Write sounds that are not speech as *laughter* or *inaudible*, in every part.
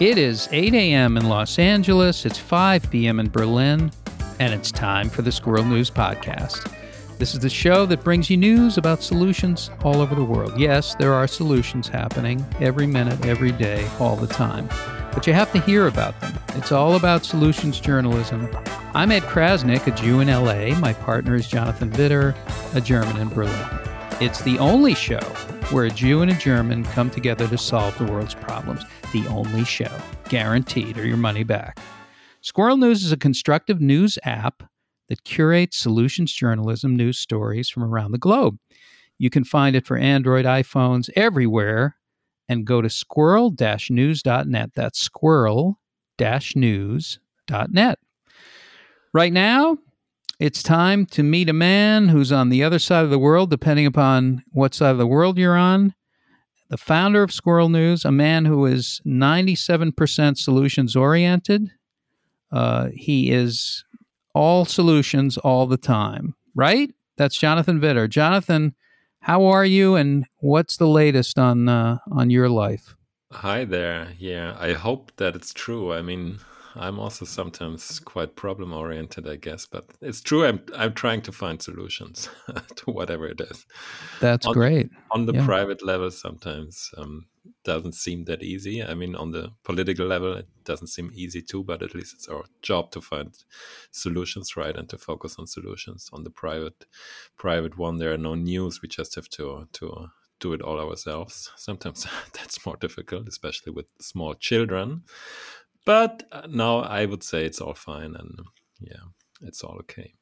It is 8 a.m. in Los Angeles, it's 5 p.m. in Berlin, and it's time for the Squirrel News Podcast. This is the show that brings you news about solutions all over the world. Yes, there are solutions happening every minute, every day, all the time. But you have to hear about them. It's all about solutions journalism. I'm Ed Crasnick, a Jew in LA. My partner is Jonathan Widder, a German in Berlin. It's the only show where a Jew and a German come together to solve the world's problems. The only show. Guaranteed, or your money back. Squirrel News is a constructive news app that curates solutions journalism news stories from around the globe. You can find it for Android, iPhones, everywhere, and go to squirrel news.net. That's squirrel news.net. Right now, it's time to meet a man who's on the other side of the world, depending upon what side of the world you're on. The founder of Squirrel News, a man who is 97% solutions oriented. Uh, he is all solutions all the time, right? That's Jonathan Widder. Jonathan, how are you, and what's the latest on uh, on your life? Hi there. Yeah, I hope that it's true. I mean, I'm also sometimes quite problem oriented, I guess, but it's true. I'm I'm trying to find solutions *laughs* to whatever it is. That's on great. On the Yeah. private level, sometimes um, doesn't seem that easy. I mean, on the political level, it doesn't seem easy too. But at least it's our job to find solutions, right, and to focus on solutions. On the private private one, there are no news. We just have to to do it all ourselves. Sometimes *laughs* that's more difficult, especially with small children. But uh, now I would say it's all fine, and yeah, it's all okay.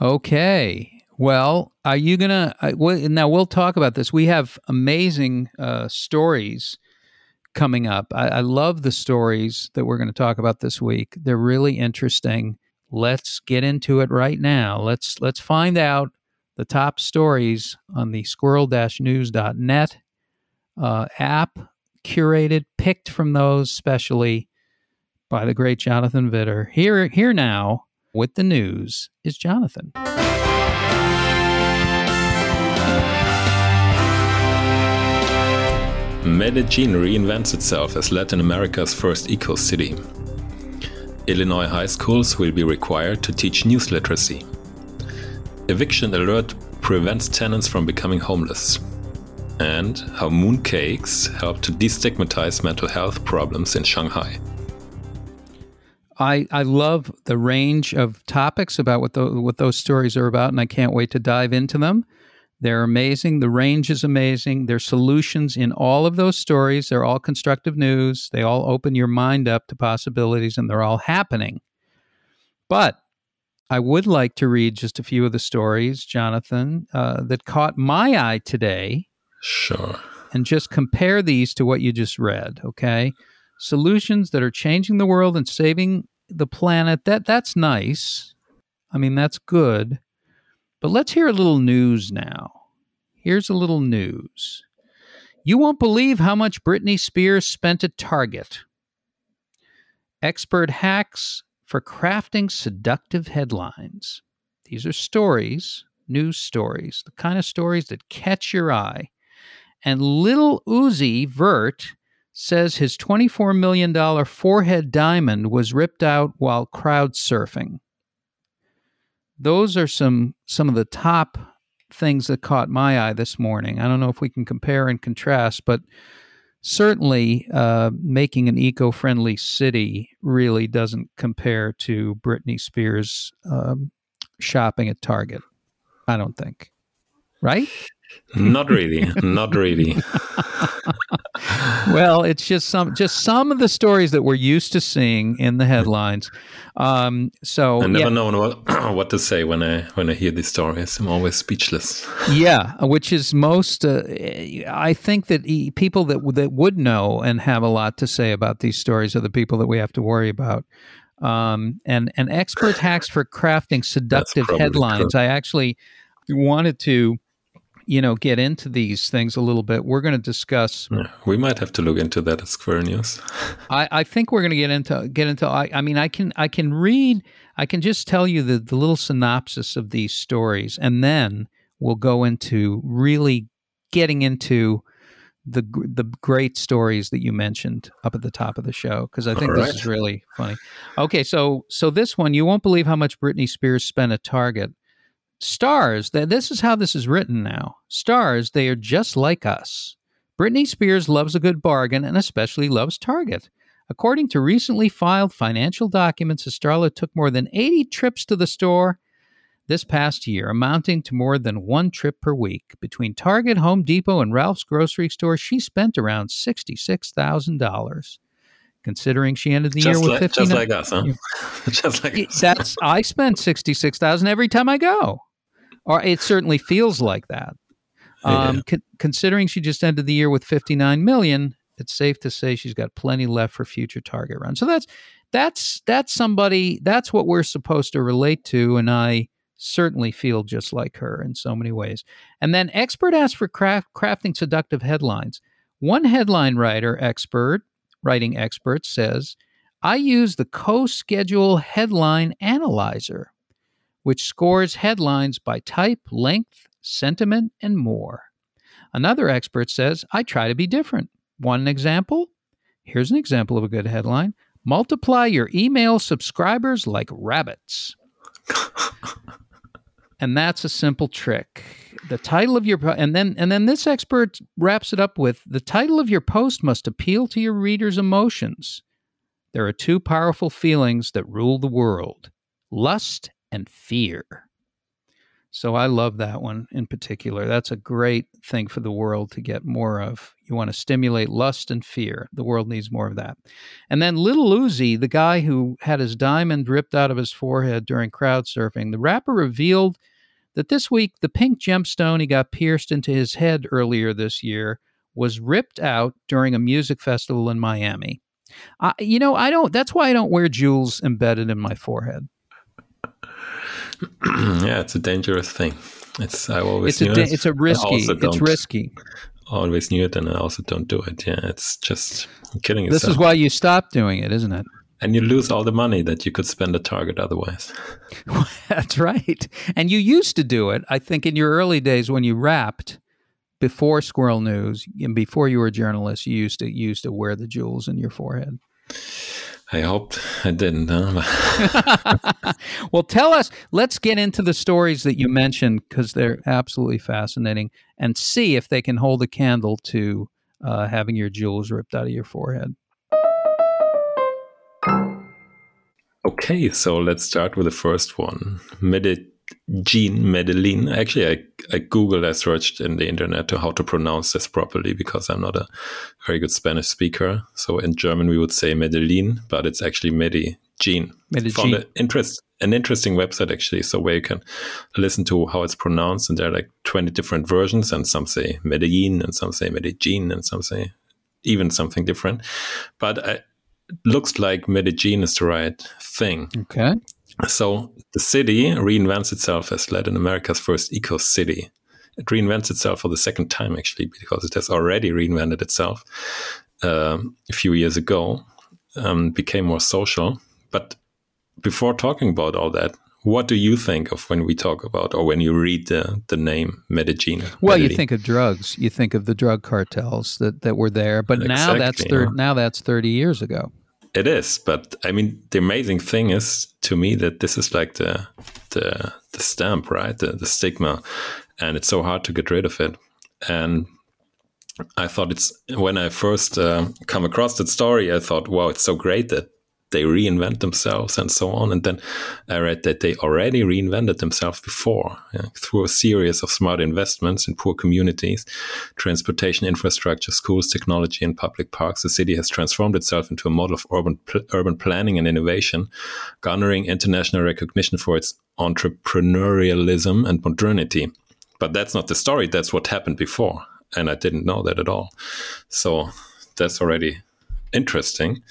Okay. Well, are you gonna? Now we'll talk about this. We have amazing uh, stories coming up. I, I love the stories that we're going to talk about this week. They're really interesting. Let's get into it right now. Let's let's find out the top stories on the squirrel-news.net uh, app, curated, picked from those specially by the great Jonathan Widder. Here, here now with the news is Jonathan. Medellin reinvents itself as Latin America's first eco city. Illinois high schools will be required to teach news literacy. Eviction alert prevents tenants from becoming homeless. And how mooncakes help to destigmatize mental health problems in Shanghai. I, I love the range of topics about what the, what those stories are about, and I can't wait to dive into them. They're amazing. The range is amazing. There's solutions in all of those stories. They're all constructive news. They all open your mind up to possibilities, and they're all happening. But I would like to read just a few of the stories, Jonathan, uh, that caught my eye today Sure. and just compare these to what you just read okay solutions that are changing the world and saving the planet that that's nice. I mean that's good. But let's hear a little news now. Here's a little news. You won't believe how much britney spears spent at target. Expert hacks for crafting seductive headlines. These are stories news stories the kind of stories that catch your eye. And Lil Uzi Vert says his $24 million forehead diamond was ripped out while crowd surfing. Those are some some of the top things that caught my eye this morning. I don't know if we can compare and contrast, but certainly uh, making an eco-friendly city really doesn't compare to Britney Spears um, shopping at Target. I don't think. Right? Not really. Not really. *laughs* well, it's just some just some of the stories that we're used to seeing in the headlines. Um, so I never yeah, know what, *clears throat* what to say when I when I hear these stories. I'm always speechless. *laughs* yeah, which is most. Uh, I think that e- people that that would know and have a lot to say about these stories are the people that we have to worry about. Um, and and expert hacks for crafting seductive headlines. true. I actually wanted to, you know, get into these things a little bit. We're going to discuss we might have to look into that at Squirrel News. I, I think we're going to get into get into. I, I mean, I can I can read. I can just tell you the the little synopsis of these stories, and then we'll go into really getting into the the great stories that you mentioned up at the top of the show because I think All this is really funny. Okay, so so this one you won't believe how much Britney Spears spent at Target. Stars, th- this is how this is written now. Stars, they are just like us. Britney Spears loves a good bargain and especially loves Target. According to recently filed financial documents, Estrella took more than 80 trips to the store this past year, amounting to more than one trip per week. Between Target, Home Depot, and Ralph's grocery store, she spent around $66,000. Considering she ended the Just year with like, 59 just like us, huh? *laughs* just like us. that's I spend sixty six thousand every time I go, or it certainly feels like that. Um, Yeah. con- considering she just ended the year with fifty nine million, it's safe to say she's got plenty left for future target runs. So that's that's that's somebody that's what we're supposed to relate to, and I certainly feel just like her in so many ways. And then expert asked for craft, crafting seductive headlines. One headline writer expert, writing expert, says. I use the CoSchedule headline analyzer, which scores headlines by type, length, sentiment, and more. Another expert says, I try to be different. Want an example? Here's an example of a good headline. Multiply your email subscribers like rabbits. *laughs* and that's a simple trick. The title of your po- and then and then this expert wraps it up with the title of your post must appeal to your reader's emotions. There are two powerful feelings that rule the world lust and fear. So I love that one in particular. That's a great thing for the world to get more of. You want to stimulate lust and fear. The world needs more of that. And then Lil Uzi, the guy who had his diamond ripped out of his forehead during crowd surfing, the rapper revealed that this week the pink gemstone he got pierced into his head earlier this year was ripped out during a music festival in Miami. I, you know, I don't. That's why I don't wear jewels embedded in my forehead. *clears throat* yeah, it's a dangerous thing. It's I always It's a it. it's a I risky. It's risky. Always knew it, and I also don't do it. Yeah, it's just I'm kidding. This yourself. is why you stopped doing it, isn't it? and you lose all the money that you could spend at Target otherwise. *laughs* That's right. And you used to do it. I think in your early days when you rapped before Squirrel News and before you were a journalist, you used to you used to wear the jewels in your forehead. I hoped I didn't. Huh? *laughs* well, tell us. Let's get into the stories that you mentioned because they're absolutely fascinating, and see if they can hold a candle to uh, having your jewels ripped out of your forehead. Okay, so let's start with the first one. Medellin, Medellin. Actually, I, I Googled, I searched in the internet to how to pronounce this properly because I'm not a very good Spanish speaker. So in German, we would say Medellin, but it's actually Medellin. Medellin. Found an, interest, an interesting website actually, so where you can listen to how it's pronounced, and there are like 20 different versions, and some say Medellin, and some say Medellin, and some say even something different. But I, looks like Medellin is the right thing. Okay. So the city reinvents itself as Latin America's first eco city. It reinvents itself for the second time, actually, because it has already reinvented itself um, a few years ago, um, became more social. But before talking about all that, what do you think of when we talk about or when you read the, the name Medellin? Well, you think of drugs. You think of the drug cartels that, that were there, but now that's thir- yeah. now that's thirty years ago. It is, but I mean, the amazing thing is to me that this is like the the the stamp, right? The, the stigma, and it's so hard to get rid of it. And I thought it's when I first uh, come across that story, I thought, wow, it's so great that they reinvent themselves and so on. And then uh, I read that they already reinvented themselves before yeah, through a series of smart investments in poor communities, transportation infrastructure, schools, technology, and public parks. The city has transformed itself into a model of urban pl- urban planning and innovation, garnering international recognition for its entrepreneurialism and modernity. But that's not the story. That's what happened before, and I didn't know that at all. So that's already interesting.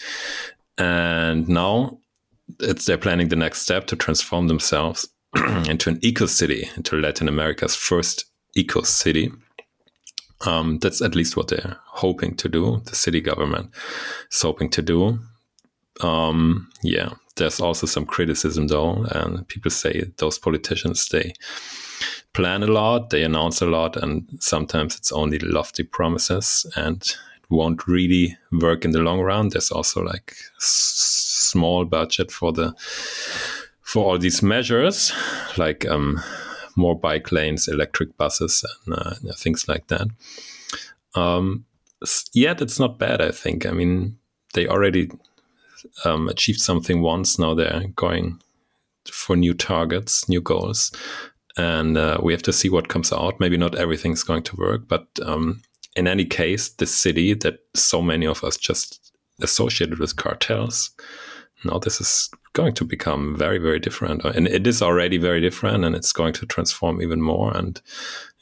And now it's they're planning the next step to transform themselves *clears throat* into an eco city, into Latin America's first eco city. Um, that's at least what they're hoping to do. The city government is hoping to do. Um, yeah, there's also some criticism though, and people say those politicians they plan a lot, they announce a lot, and sometimes it's only lofty promises and won't really work in the long run. There's also like small budget for the for all these measures, like um, more bike lanes, electric buses, and uh, things like that. Um, yet it's not bad. I think. I mean, they already um, achieved something once. Now they're going for new targets, new goals, and uh, we have to see what comes out. Maybe not everything's going to work, but um, in any case, the city that so many of us just associated with cartels, now this is going to become very, very different, and it is already very different, and it's going to transform even more. And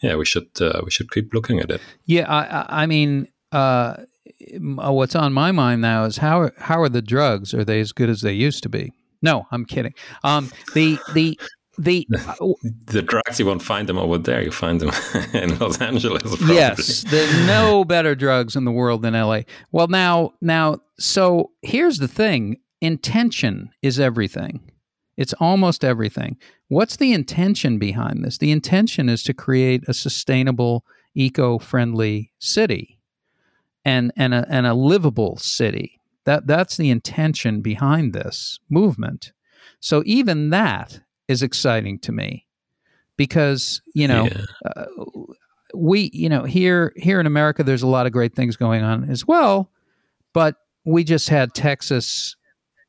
yeah, we should uh, we should keep looking at it. Yeah, I, I mean. Uh, what's on my mind now is how how are the drugs? Are they as good as they used to be? No, I'm kidding. Um, the the the *laughs* uh, the drugs you won't find them over there. You find them *laughs* in Los Angeles. Probably. Yes, there's no better drugs in the world than LA. Well, now now so here's the thing: intention is everything. It's almost everything. What's the intention behind this? The intention is to create a sustainable, eco-friendly city and and a, and a livable city. That that's the intention behind this movement. So even that is exciting to me because you know yeah. uh, we you know here here in America there's a lot of great things going on as well, but we just had Texas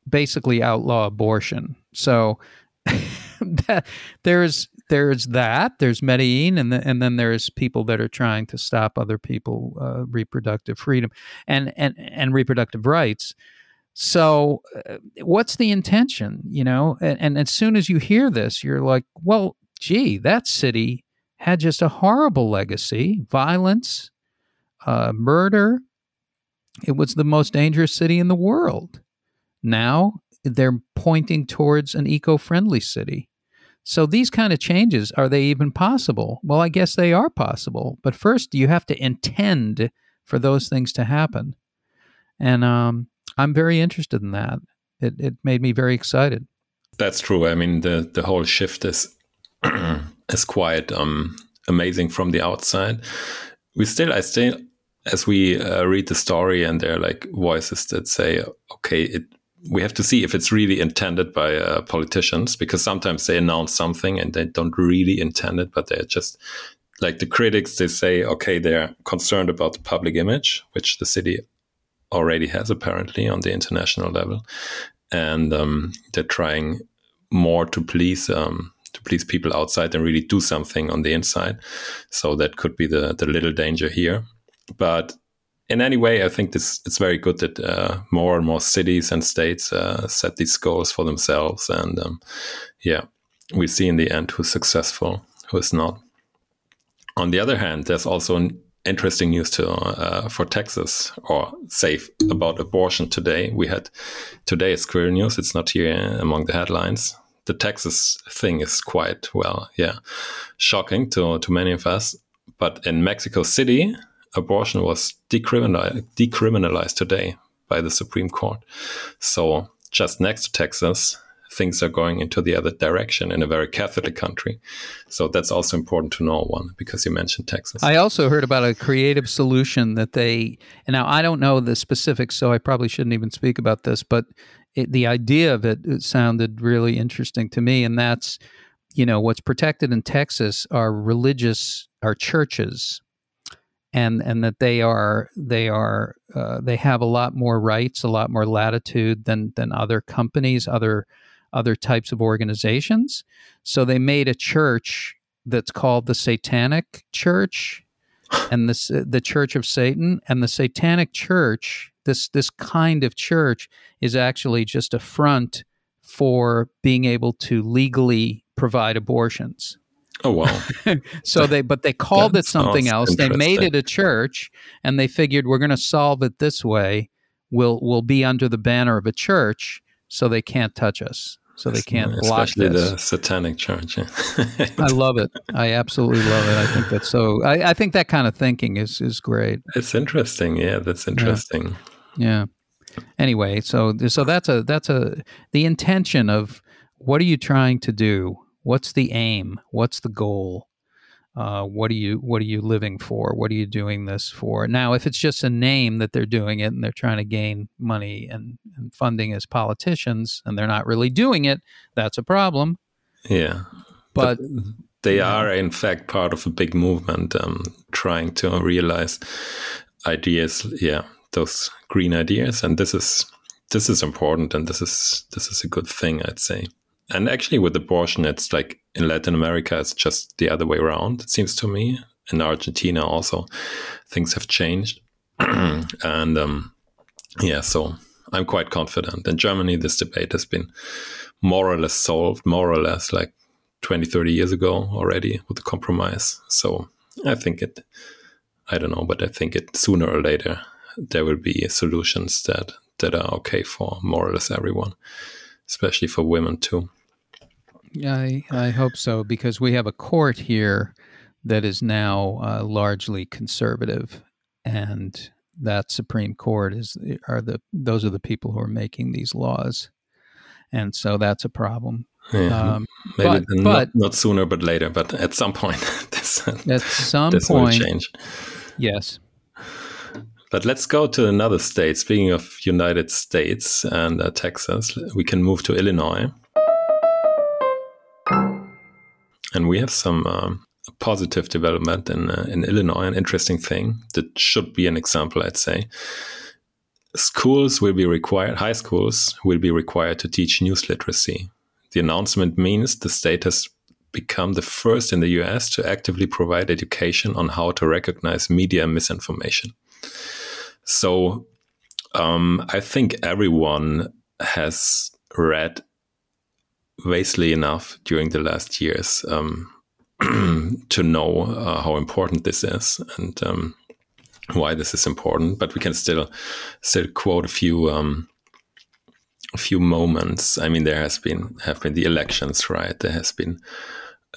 basically outlaw abortion. So *laughs* that there's there's that. There's Medellin, and the, and then there's people that are trying to stop other people uh, reproductive freedom and and and reproductive rights. So, uh, what's the intention? You know, and, and as soon as you hear this, you're like, well, gee, that city had just a horrible legacy, violence, uh, murder. It was the most dangerous city in the world. Now they're pointing towards an eco-friendly city. So these kind of changes, are they even possible? Well, I guess they are possible. But first, you have to intend for those things to happen. And um, I'm very interested in that. It, it made me very excited. That's true. I mean, the, the whole shift is *clears throat* is quite um, amazing from the outside. We still, I still, as we uh, read the story, and there are like voices that say, okay, it we have to see if it's really intended by uh, politicians because sometimes they announce something and they don't really intend it, but they're just like the critics. They say, okay, they're concerned about the public image, which the city already has apparently on the international level, and um, they're trying more to please um, to please people outside than really do something on the inside. So that could be the the little danger here, but in any way, I think this it's very good that uh, more and more cities and states uh, set these goals for themselves, and um, yeah, we see in the end who's successful, who is not. On the other hand, there's also interesting news to uh, for Texas, or safe about abortion today. We had today is Squirrel News. It's not here among the headlines. The Texas thing is quite well, yeah, shocking to to many of us. But in Mexico City, abortion was decriminalized, decriminalized today by the Supreme Court. So just next to Texas, things are going into the other direction in a very Catholic country. So that's also important to know one because you mentioned Texas. I also heard about a creative solution that they, and now I don't know the specifics, so I probably shouldn't even speak about this, but it, the idea of it, it sounded really interesting to me. And that's, you know, what's protected in Texas are religious, are churches and and that they are they are uh, they have a lot more rights, a lot more latitude than than other companies, other other types of organizations. So they made a church that's called the Satanic Church, and this the Church of Satan, and the Satanic Church. This this kind of church is actually just a front for being able to legally provide abortions. Oh wow! *laughs* so they, but they called it something else. They made it a church, and they figured we're going to solve it this way. We'll we'll be under the banner of a church, so they can't touch us. So they can't block Especially this. the Satanic Church. Yeah. I love it. I absolutely love it. I think that's so. I, I, think that kind of thinking is is great. It's interesting. Yeah, that's interesting. Yeah. yeah. Anyway, so so that's a that's a the intention of what are you trying to do What's the aim? What's the goal? Uh, what are you what are you living for? What are you doing this for? Now, if it's just a name that they're doing it and they're trying to gain money and, and funding as politicians and they're not really doing it, that's a problem. Yeah, but, but they yeah. are in fact part of a big movement um, trying to realize ideas. Yeah, those green ideas, and this is this is important, and this is this is a good thing, I'd say. And actually, with abortion, it's like in Latin America, it's just the other way around, it seems to me. In Argentina, also, things have changed. *clears throat* and um, yeah, so I'm quite confident. In Germany, this debate has been more or less solved, more or less like 20, 30 years ago already with the compromise. So I think it, I don't know, but I think it sooner or later there will be solutions that that are okay for more or less everyone especially for women too. I I hope so because we have a court here that is now uh, largely conservative, and that Supreme Court is are the those are the people who are making these laws, and so that's a problem. Yeah, um, maybe but, but not, not, sooner but later, but at some point, *laughs* this, at some this point, will change. Yes, but let's go to another state. Speaking of United States and uh, Texas, we can move to Illinois. And we have some um, positive development in, uh, in Illinois, an interesting thing that should be an example, I'd say. Schools will be required, high schools will be required to teach news literacy. The announcement means the state has become the first in the US to actively provide education on how to recognize media misinformation. So um, I think everyone has read vastly enough during the last years um, *clears throat* to know uh, how important this is and um, why this is important. But we can still still quote a few um, a few moments. I mean, there has been have been the elections, right? There has been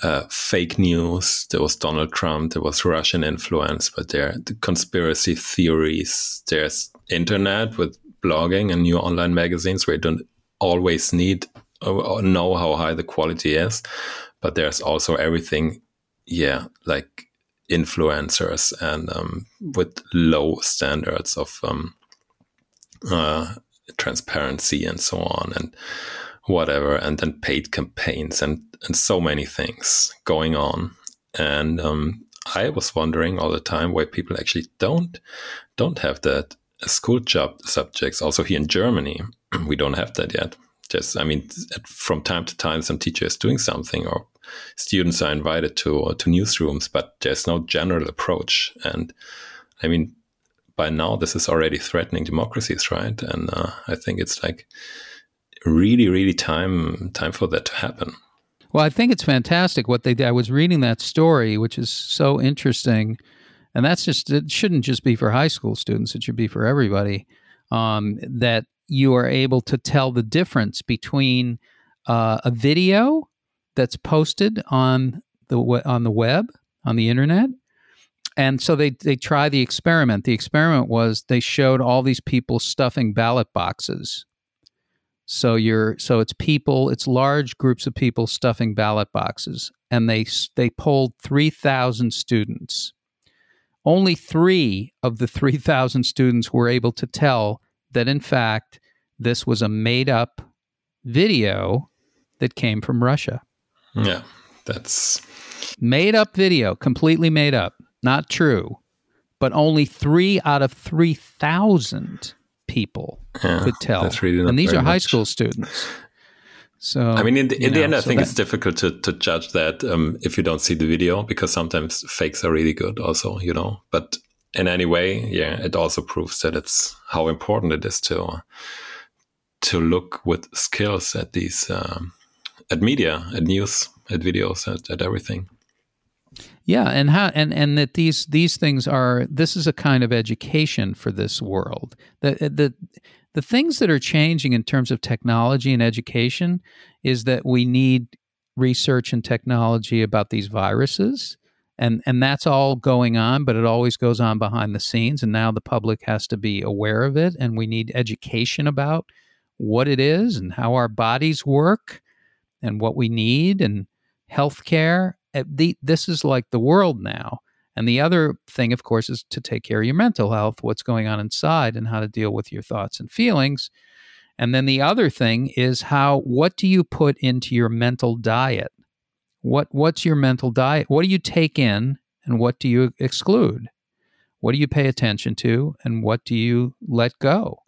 uh, fake news. There was Donald Trump. There was Russian influence, but there the conspiracy theories. There's internet with blogging and new online magazines where you don't always need or know how high the quality is, but there's also everything, yeah, like influencers and um, with low standards of um, uh, transparency and so on and whatever, and then paid campaigns and and so many things going on. And um, I was wondering all the time why people actually don't don't have that school job subjects. Also here in Germany, *clears throat* we don't have that yet. Just I mean, from time to time, some teacher is doing something, or students are invited to to newsrooms, but there's no general approach. And I mean, by now this is already threatening democracies, right? And uh, I think it's like really, really time time for that to happen. Well, I think it's fantastic what they did. I was reading that story, which is so interesting, and that's just it shouldn't just be for high school students; it should be for everybody. Um, that you are able to tell the difference between uh, a video that's posted on the on the web on the internet and so they they try the experiment the experiment was they showed all these people stuffing ballot boxes so you're so it's people, it's large groups of people stuffing ballot boxes, and they they polled three thousand students. Only three of the three thousand students were able to tell that in fact this was a made up video that came from Russia. Yeah, that's made up video, completely made up, not true. But only three out of 3,000 people yeah, could tell. And these are high much. school students. So I mean, in the, in the know, end, I so think that, it's difficult to, to judge that um, if you don't see the video because sometimes fakes are really good, also, you know. But in any way, yeah, it also proves that it's how important it is to to look with skills at these um, at media, at news, at videos, at, at everything. Yeah, and how and and that these these things are this is a kind of education for this world. The the the things that are changing in terms of technology and education is that we need research and technology about these viruses and and that's all going on but it always goes on behind the scenes and now the public has to be aware of it and we need education about what it is and how our bodies work and what we need and healthcare Eh, the, this is like the world now. And the other thing, of course, is to take care of your mental health, what's going on inside, and how to deal with your thoughts and feelings. And then the other thing is how what do you put into your mental diet? What what's your mental diet? What do you take in and what do you exclude? What do you pay attention to and what do you let go?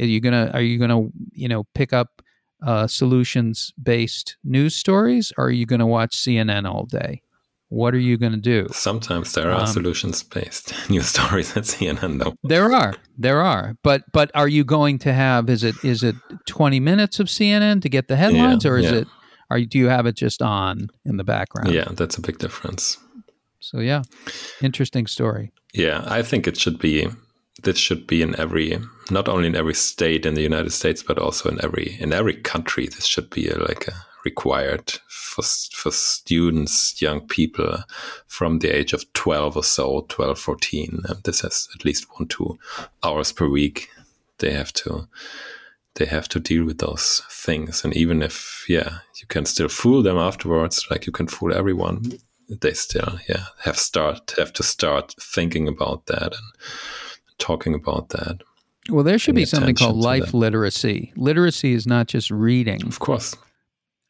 Are you gonna are you gonna you know pick up uh, solutions based news stories or are you gonna watch CNN all day? What are you going to do? Sometimes there are um, solutions based *laughs* news stories at CNN, though. There are, there are, but but are you going to have? Is it is it twenty minutes of CNN to get the headlines, yeah, or is yeah. it? Are you, do you have it just on in the background? Yeah, that's a big difference. So yeah, interesting story. Yeah, I think it should be. This should be in every, not only in every state in the United States, but also in every in every country. This should be a, like a required for for students, young people from the age of 12 or so, 12, 14. And this has at least one, two hours per week. They have to they have to deal with those things. And even if, yeah, you can still fool them afterwards, like you can fool everyone, they still, yeah, have start have to start thinking about that and talking about that. Well, there should be something called life that. literacy. Literacy is not just reading. Of course.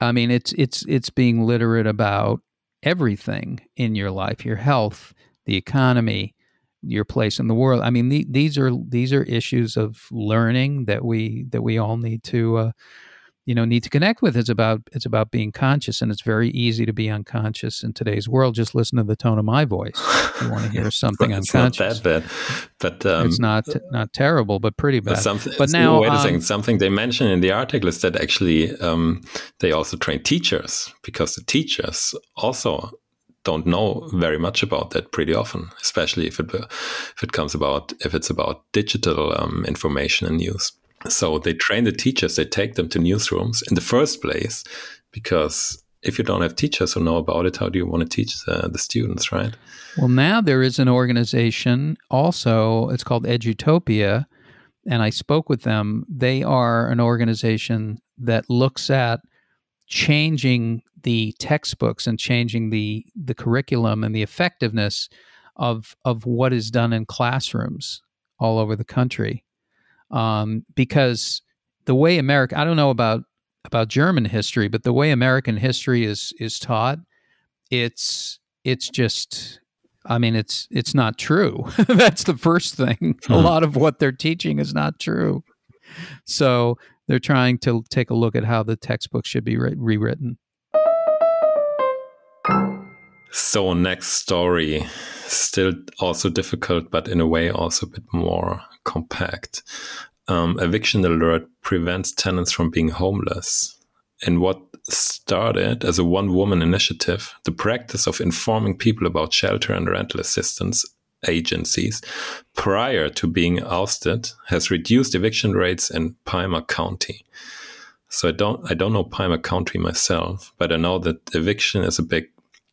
I mean, it's it's it's being literate about everything in your life, your health, the economy, your place in the world. I mean, the, these are these are issues of learning that we that we all need to uh, you know need to connect with it's about it's about being conscious and it's very easy to be unconscious in today's world. Just listen to the tone of my voice. If you want to hear *laughs* something it's unconscious not that bad but um, it's not not terrible but pretty bad. but now wait a um, second something they mention in the article is that actually um, they also train teachers because the teachers also don't know very much about that pretty often, especially if it if it comes about if it's about digital um, information and news. So they train the teachers, they take them to newsrooms in the first place, because if you don't have teachers who know about it, how do you want to teach the, the students, right? Well, now there is an organization also, it's called Edutopia, and I spoke with them. They are an organization that looks at changing the textbooks and changing the the curriculum and the effectiveness of of what is done in classrooms all over the country um, because the way America I don't know about about German history, but the way American history is is taught, it's it's just I mean it's it's not true. *laughs* That's the first thing. *laughs* Hmm. A lot of what they're teaching is not true. So they're trying to take a look at how the textbook should be re- rewritten. So next story, still also difficult, but in a way also a bit more compact. Um, eviction alert prevents tenants from being homeless. In what started as a one woman initiative, the practice of informing people about shelter and rental assistance agencies prior to being ousted has reduced eviction rates in Pima County. So I don't I don't know Pima County myself, but I know that eviction is a big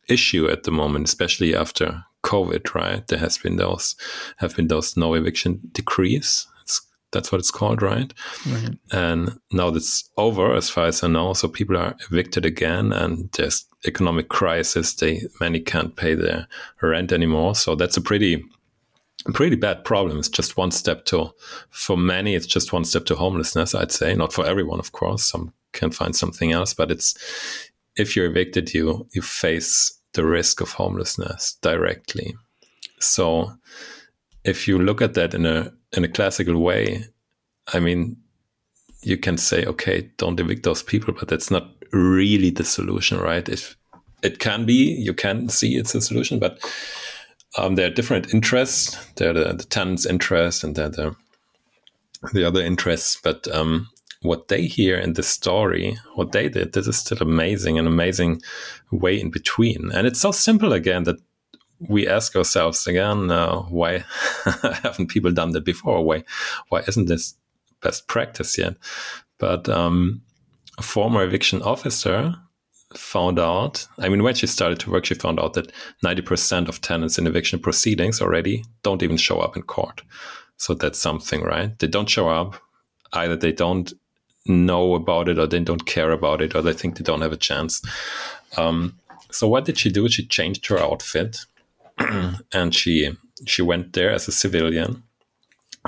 issue at the moment, especially after COVID, right? There has been those have been those no eviction decrees. It's, that's what it's called, right? right? And now that's over, as far as I know. So people are evicted again, and there's economic crisis. They many can't pay their rent anymore. So that's a pretty pretty bad problem. It's just one step to, for many, it's just one step to homelessness. I'd say not for everyone, of course. Some can find something else, but it's if you're evicted, you you face the risk of homelessness directly. So if you look at that in a in a classical way, I mean, you can say, okay, don't evict those people, but that's not really the solution, right? If it can be, you can see it's a solution, but um, there are different interests. There are the, the tenant's interest and there are the, the other interests. But um, what they hear in this story, what they did, this is still amazing, an amazing way in between. And it's so simple again that we ask ourselves again, uh, why *laughs* haven't people done that before? Why, why isn't this best practice yet? But um, a former eviction officer found out, I mean, when she started to work, she found out that 90% of tenants in eviction proceedings already don't even show up in court. So that's something, right? They don't show up. Either they don't know about it or they don't care about it or they think they don't have a chance. Um, So what did she do? She changed her outfit *clears throat* and she she went there as a civilian,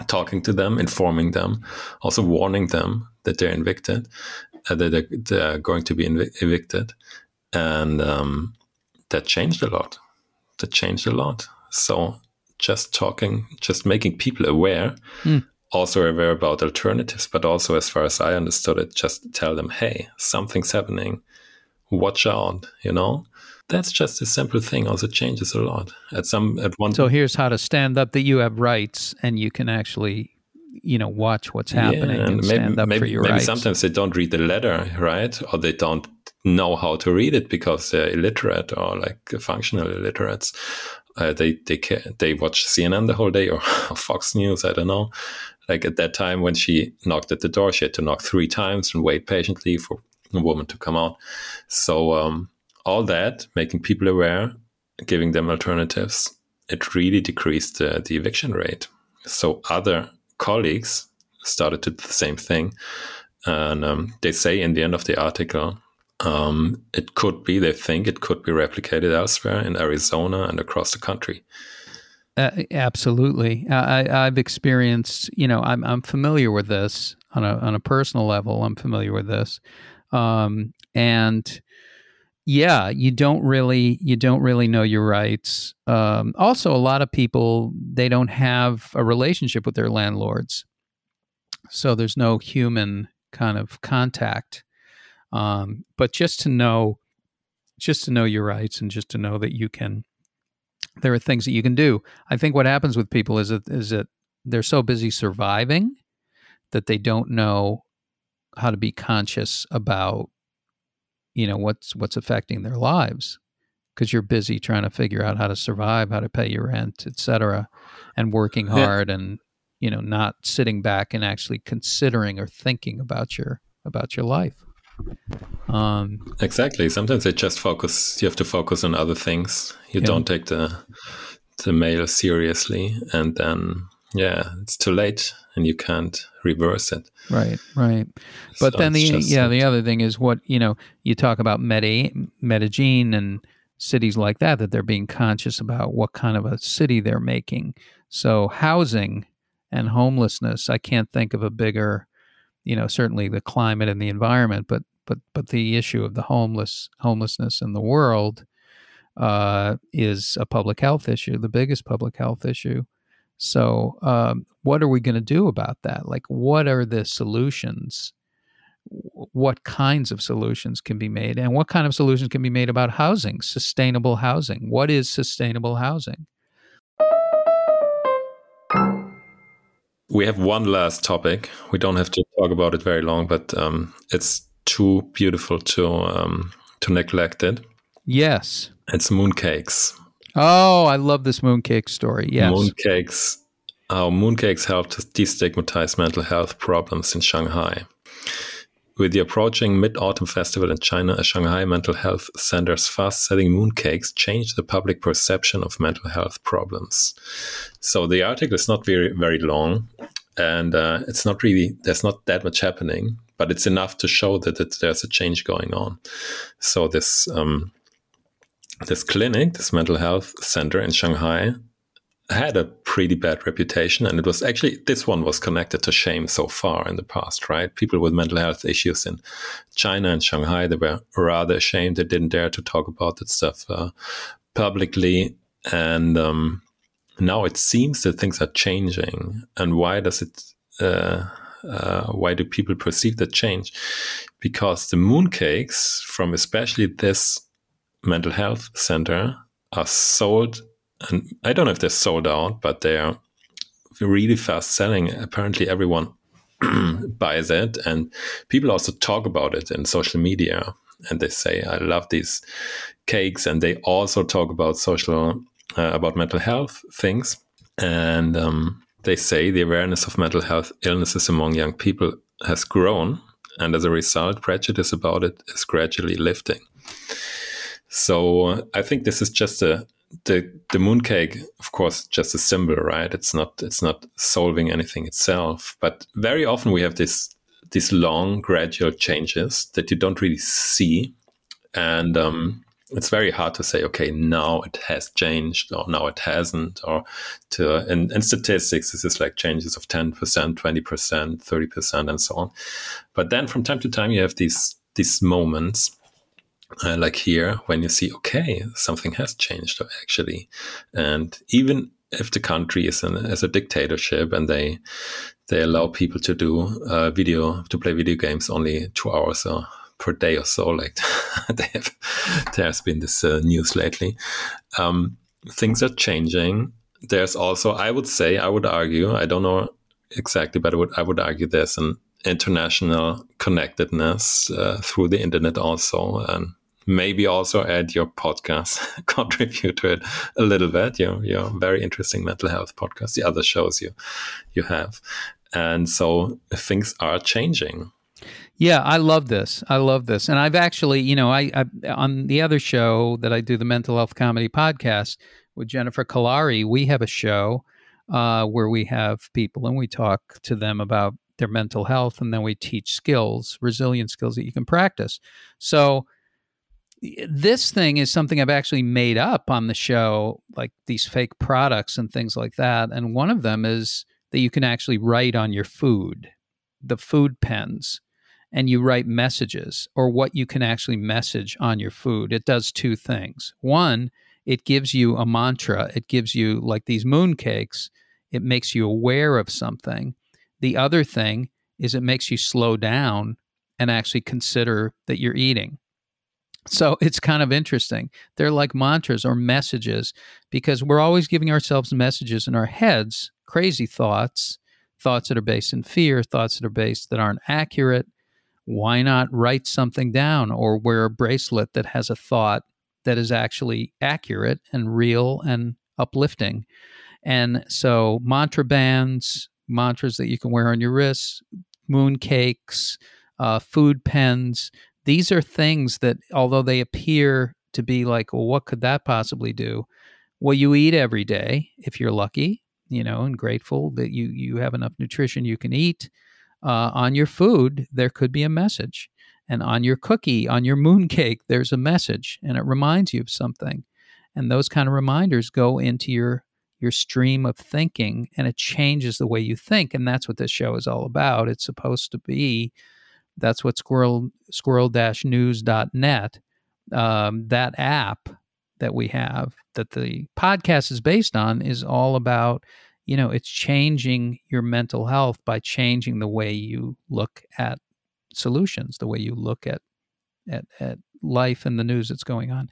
talking to them, informing them, also warning them that they're evicted, uh, that they're, they're, going to be evic- evicted, and um, that changed a lot. That changed a lot. So just talking, just making people aware, mm. Also aware about alternatives, but also, as far as I understood it, just tell them, hey, something's happening. Watch out, you know? That's just a simple thing. Also changes a lot. At some at one. So here's how to stand up that you have rights and you can actually, you know, watch what's happening yeah, and, and maybe, maybe, for your maybe rights. sometimes they don't read the letter, right? Or they don't know how to read it because they're illiterate or like functional illiterates. Uh, they they they watch CNN the whole day or *laughs* Fox News. I don't know. Like at that time when she knocked at the door, she had to knock three times and wait patiently for a woman to come out. So um, all that, making people aware, giving them alternatives, it really decreased uh, the eviction rate. So other colleagues started to do the same thing. And um, they say in the end of the article, um, it could be, they think it could be replicated elsewhere in Arizona and across the country. Uh, absolutely. I, have experienced, you know, I'm, I'm familiar with this on a, on a personal level. I'm familiar with this. Um, and yeah, you don't really you don't really know your rights. Um, also, a lot of people they don't have a relationship with their landlords, so there's no human kind of contact. Um, but just to know, just to know your rights, and just to know that you can, there are things that you can do. I think what happens with people is that is that they're so busy surviving that they don't know how to be conscious about you know what's what's affecting their lives because you're busy trying to figure out how to survive how to pay your rent etc and working hard yeah. and you know not sitting back and actually considering or thinking about your about your life um, exactly sometimes they just focus you have to focus on other things you yeah. don't take the the mail seriously and then yeah it's too late and you can't reverse it. Right, right. But so then the yeah, the other thing is what you know. You talk about Medi- Medellin and cities like that that they're being conscious about what kind of a city they're making. So housing and homelessness, I can't think of a bigger, you know, certainly the climate and the environment, but but but the issue of the homeless homelessness in the world uh, is a public health issue, the biggest public health issue. So, um, what are we going to do about that? Like, what are the solutions? What kinds of solutions can be made? And what kind of solutions can be made about housing, sustainable housing? What is sustainable housing? We have one last topic. We don't have to talk about it very long, but um, it's too beautiful to um, to neglect it. Yes, it's mooncakes. Oh, I love this mooncake story. Yes. Mooncakes. How mooncakes help to destigmatize mental health problems in Shanghai. With the approaching Mid Autumn Festival in China, a Shanghai mental health center's fast selling mooncakes changed the public perception of mental health problems. So the article is not very, very long, and uh, it's not really, there's not that much happening, but it's enough to show that, that there's a change going on. So this um, this clinic, this mental health center in Shanghai, had a pretty bad reputation. And it was actually, this one was connected to shame so far in the past, right? People with mental health issues in China and Shanghai, they were rather ashamed. They didn't dare to talk about that stuff uh, publicly. And um, now it seems that things are changing. And why does it, uh, uh, why do people perceive that change? Because the mooncakes from especially this mental health center are sold, and I don't know if they're sold out, but they are really fast selling. Apparently, everyone *clears throat* buys it, and people also talk about it in social media. And they say, "I love these cakes," and they also talk about social, uh, about mental health things. And um, they say the awareness of mental health illnesses among young people has grown, and as a result, prejudice about it is gradually lifting. So I think this is just a the the mooncake, of course, just a symbol, right? It's not it's not solving anything itself. But very often we have this these long gradual changes that you don't really see, and um, it's very hard to say, okay, now it has changed or now it hasn't. Or to in, in statistics, this is like changes of 10%, 20%, 30%, and so on. But then from time to time, you have these these moments uh, like here when you see okay something has changed actually and even if the country is in, as a dictatorship and they they allow people to do uh, video to play video games only two hours or per day or so. Like *laughs* they have, there has been this uh, news lately. Um, things are changing. There's also, I would say, I would argue, I don't know exactly, but I would, I would argue there's an international connectedness uh, through the internet also, and maybe also add your podcast, *laughs* contribute to it a little bit. Your your very interesting mental health podcast, the other shows you you have, and so things are changing. Yeah, I love this. I love this, and I've actually, you know, I, I on the other show that I do, the mental health comedy podcast with Jennifer Kolari, we have a show uh, where we have people and we talk to them about their mental health, and then we teach skills, resilient skills that you can practice. So this thing is something I've actually made up on the show, like these fake products and things like that. And one of them is that you can actually write on your food, the food pens and you write messages or what you can actually message on your food, it does two things. One, it gives you a mantra, it gives you like these moon cakes, it makes you aware of something. The other thing is it makes you slow down and actually consider that you're eating. So *laughs* it's kind of interesting. They're like mantras or messages because we're always giving ourselves messages in our heads, crazy thoughts, thoughts that are based in fear, thoughts that are based that aren't accurate, why not write something down or wear a bracelet that has a thought that is actually accurate and real and uplifting? And so, mantra bands, mantras that you can wear on your wrists, moon cakes, uh, food pens, these are things that, although they appear to be like, well, what could that possibly do? Well, you eat every day if you're lucky, you know, and grateful that you you have enough nutrition you can eat uh, on your food, there could be a message. And on your cookie, on your mooncake, *laughs* there's a message and it reminds you of something. And those kind of reminders go into your your stream of thinking and it changes the way you think. And that's what this show is all about. It's supposed to be that's what squirrel squirrel-news.net um, that app that we have that the podcast is based on is all about you know, it's changing your mental health by changing the way you look at solutions, the way you look at at, at life and the news that's going on.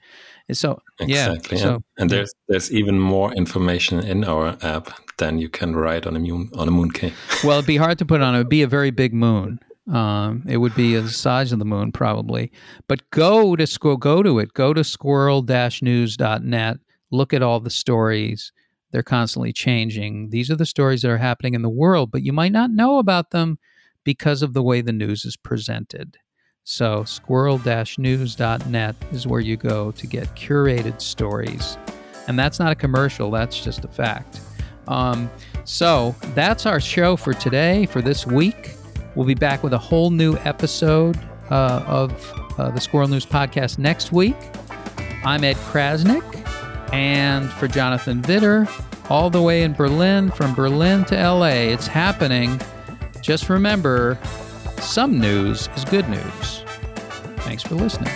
And So exactly. yeah, so, and there's there's even more information in our app than you can write on a moon on a mooncake. well, it'd be hard to put on. It would be a very big moon. Um, it would be the size of the moon probably. But go to squirrel. go to it. Go to squirrel-news.net. Look at all the stories they're constantly changing. These are the stories that are happening in the world, but you might not know about them because of the way the news is presented. So, squirrel news.net is where you go to get curated stories. And that's not a commercial, that's just a fact. Um, so, that's our show for today, for this week. We'll be back with a whole new episode uh, of uh, the Squirrel News Podcast next week. I'm Ed Crasnick, And for Jonathan Widder, all the way in Berlin, from Berlin to LA, it's happening. Just remember some news is good news. Thanks for listening.